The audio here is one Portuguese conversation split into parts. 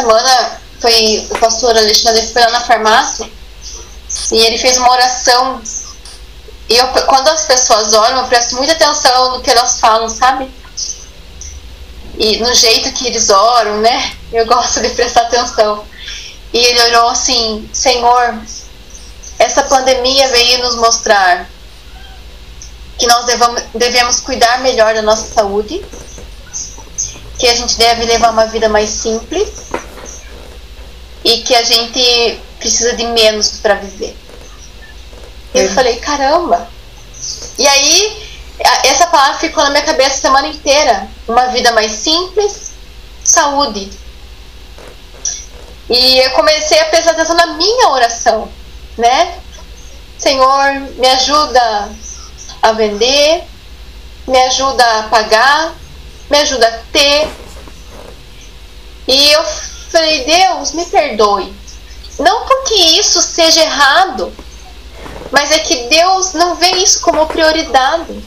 semana foi o pastor Alexandre foi na farmácia e ele fez uma oração. E eu, quando as pessoas oram, eu presto muita atenção no que elas falam, sabe? E no jeito que eles oram, né? Eu gosto de prestar atenção. E ele orou assim: Senhor, essa pandemia veio nos mostrar que nós devamos, devemos cuidar melhor da nossa saúde, que a gente deve levar uma vida mais simples e que a gente precisa de menos para viver. Eu uhum. falei, caramba! E aí, essa palavra ficou na minha cabeça a semana inteira. Uma vida mais simples, saúde. E eu comecei a prestar atenção na minha oração, né? Senhor, me ajuda a vender, me ajuda a pagar, me ajuda a ter. E eu falei, Deus, me perdoe. Não porque isso seja errado, mas é que Deus não vê isso como prioridade.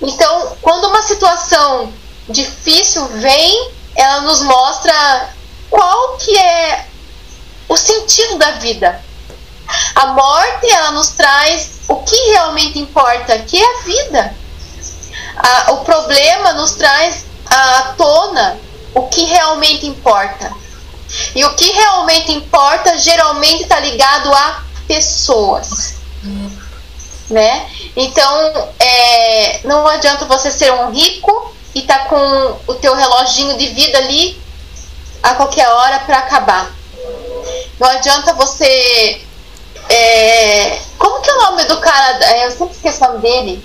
Então, quando uma situação difícil vem, ela nos mostra qual que é o sentido da vida. A morte, ela nos traz o que realmente importa, que é a vida. A, o problema nos traz à tona o que realmente importa. E o que realmente importa geralmente está ligado a pessoas. Né? Então, é, não adianta você ser um rico e tá com o teu reloginho de vida ali a qualquer hora para acabar. Não adianta você é, como que é o nome do cara? É, eu sempre esqueço o nome dele.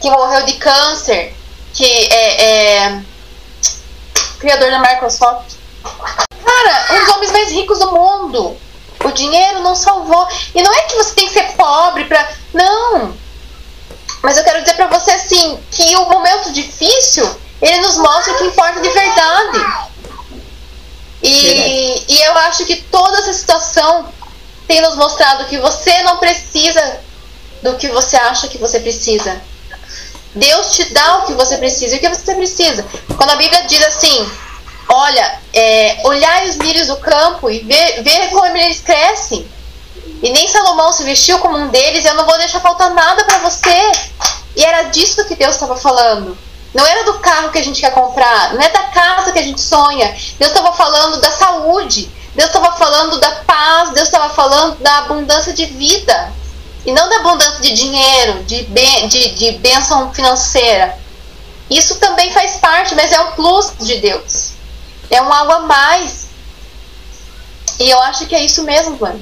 Que morreu de câncer. Que é, é criador da Microsoft. Cara, um dos homens mais ricos do mundo. O dinheiro não salvou. E não é que você tem que ser pobre pra. Não! Mas eu quero dizer pra você assim: que o momento difícil ele nos mostra o que importa de verdade. E, e eu acho que toda essa situação tem nos mostrado que você não precisa do que você acha que você precisa. Deus te dá o que você precisa. E o que você precisa? Quando a Bíblia diz assim: Olha, é, olhai os lírios do campo e ver como eles crescem. E nem Salomão se vestiu como um deles. Eu não vou deixar faltar nada para você. E era disso que Deus estava falando. Não era do carro que a gente quer comprar, não é da casa que a gente sonha. Deus estava falando da saúde. Deus estava falando da paz, Deus estava falando da abundância de vida. E não da abundância de dinheiro, de, ben, de, de bênção financeira. Isso também faz parte, mas é um plus de Deus. É um algo a mais. E eu acho que é isso mesmo, Vânia.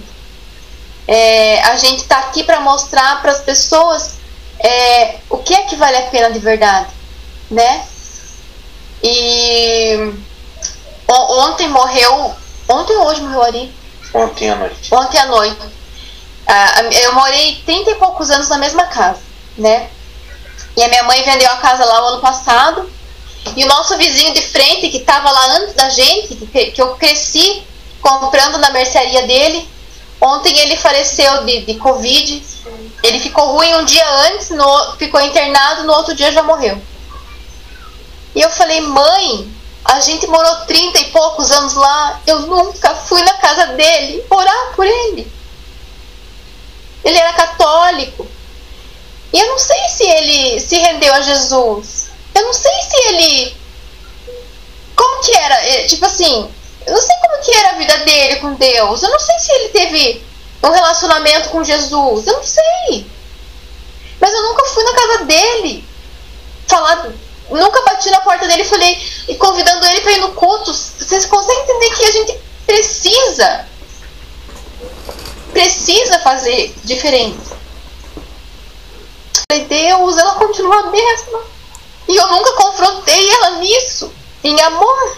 É, a gente está aqui para mostrar para as pessoas é, o que é que vale a pena de verdade, né? E ontem morreu Ontem ou hoje morreu Ari? Ontem à noite. Ontem à noite. Ah, eu morei 30 e poucos anos na mesma casa, né? E a minha mãe vendeu a casa lá o ano passado. E o nosso vizinho de frente, que estava lá antes da gente, que, que eu cresci comprando na mercearia dele, ontem ele faleceu de, de Covid. Ele ficou ruim um dia antes, no, ficou internado, no outro dia já morreu. E eu falei, mãe, a gente morou 30 e poucos anos lá. Eu nunca fui na casa dele orar por ele. Ele era católico. E eu não sei se ele se rendeu a Jesus. Eu não sei se ele. Como que era? É, tipo assim, eu não sei como que era a vida dele com Deus. Eu não sei se ele teve um relacionamento com Jesus. Eu não sei. Mas eu nunca fui na casa dele falar nunca bati na porta dele e falei, e convidando ele para ir no culto. Vocês conseguem entender que a gente precisa, precisa fazer diferente. Falei, Deus, ela continua a mesma. E eu nunca confrontei ela nisso, em amor.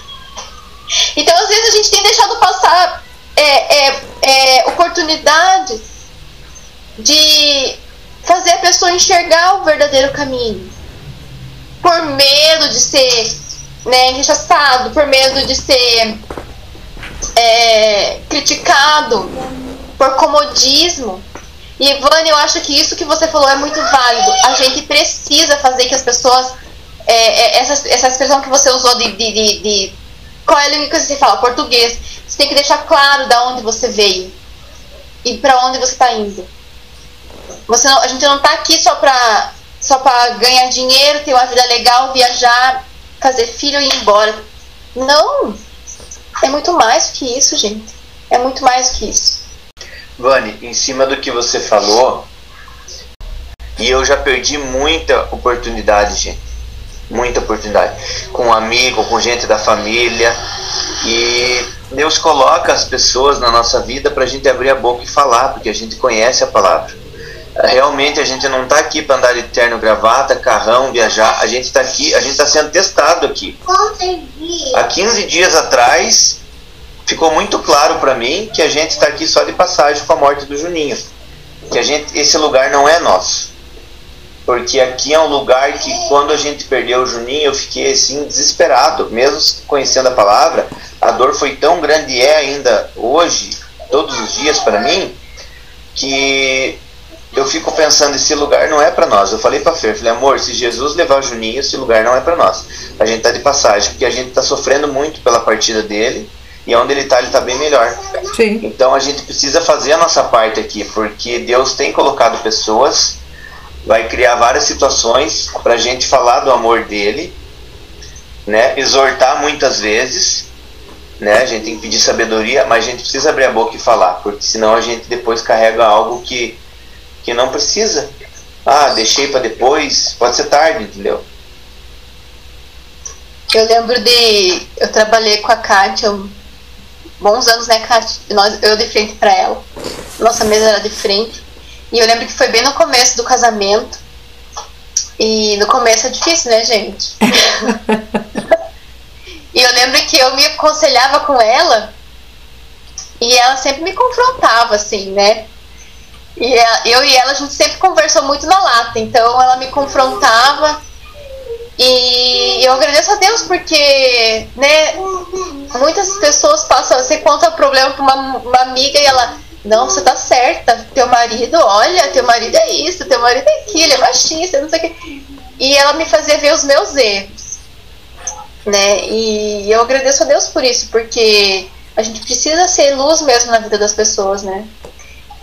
Então, às vezes, a gente tem deixado passar é, é, é, oportunidades de fazer a pessoa enxergar o verdadeiro caminho por medo de ser né, rechaçado, por medo de ser é, criticado, por comodismo. E Ivane, eu acho que isso que você falou é muito válido. A gente precisa fazer que as pessoas. É, é, essa, essa expressão que você usou de, de, de, de qual é a língua que você fala? Português. Você tem que deixar claro da onde você veio e para onde você está indo. Você não, a gente não está aqui só para só para ganhar dinheiro, ter uma vida legal, viajar, fazer filho e ir embora. Não. É muito mais que isso, gente. É muito mais que isso. Vani, em cima do que você falou, e eu já perdi muita oportunidade, gente. Muita oportunidade. Com um amigo, com gente da família. E Deus coloca as pessoas na nossa vida para a gente abrir a boca e falar, porque a gente conhece a palavra. Realmente a gente não está aqui para andar de terno, gravata, carrão, viajar. A gente está aqui, a gente está sendo testado aqui. Há 15 dias atrás, ficou muito claro para mim que a gente está aqui só de passagem com a morte do Juninho. Que a gente, esse lugar não é nosso porque aqui é um lugar que quando a gente perdeu o Juninho eu fiquei assim desesperado, mesmo conhecendo a palavra, a dor foi tão grande e é ainda hoje, todos os dias para mim, que eu fico pensando esse lugar não é para nós. Eu falei para Fer, falei amor, se Jesus levar o Juninho, esse lugar não é para nós. A gente tá de passagem, porque a gente tá sofrendo muito pela partida dele. E onde ele está, ele está bem melhor. Sim. Então a gente precisa fazer a nossa parte aqui, porque Deus tem colocado pessoas vai criar várias situações para a gente falar do amor dele, né? Exortar muitas vezes, né? A gente tem que pedir sabedoria, mas a gente precisa abrir a boca e falar, porque senão a gente depois carrega algo que que não precisa. Ah, deixei para depois, pode ser tarde, entendeu? Eu lembro de eu trabalhei com a Kátia bons anos, né, Kátia? Nós, eu de frente para ela. Nossa mesa era de frente. E eu lembro que foi bem no começo do casamento. E no começo é difícil, né, gente? e eu lembro que eu me aconselhava com ela e ela sempre me confrontava, assim, né? E eu e ela, a gente sempre conversou muito na lata, então ela me confrontava. E eu agradeço a Deus porque, né, muitas pessoas passam, você conta o problema para uma, uma amiga e ela, não, você tá certa. Teu marido, olha, teu marido é isso, teu marido é aquilo, é machista, não sei o que. E ela me fazia ver os meus erros. Né? E eu agradeço a Deus por isso, porque a gente precisa ser luz mesmo na vida das pessoas, né?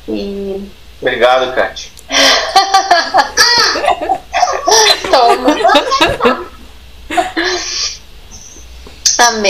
E... Obrigado, Kátia. Toma. Amém.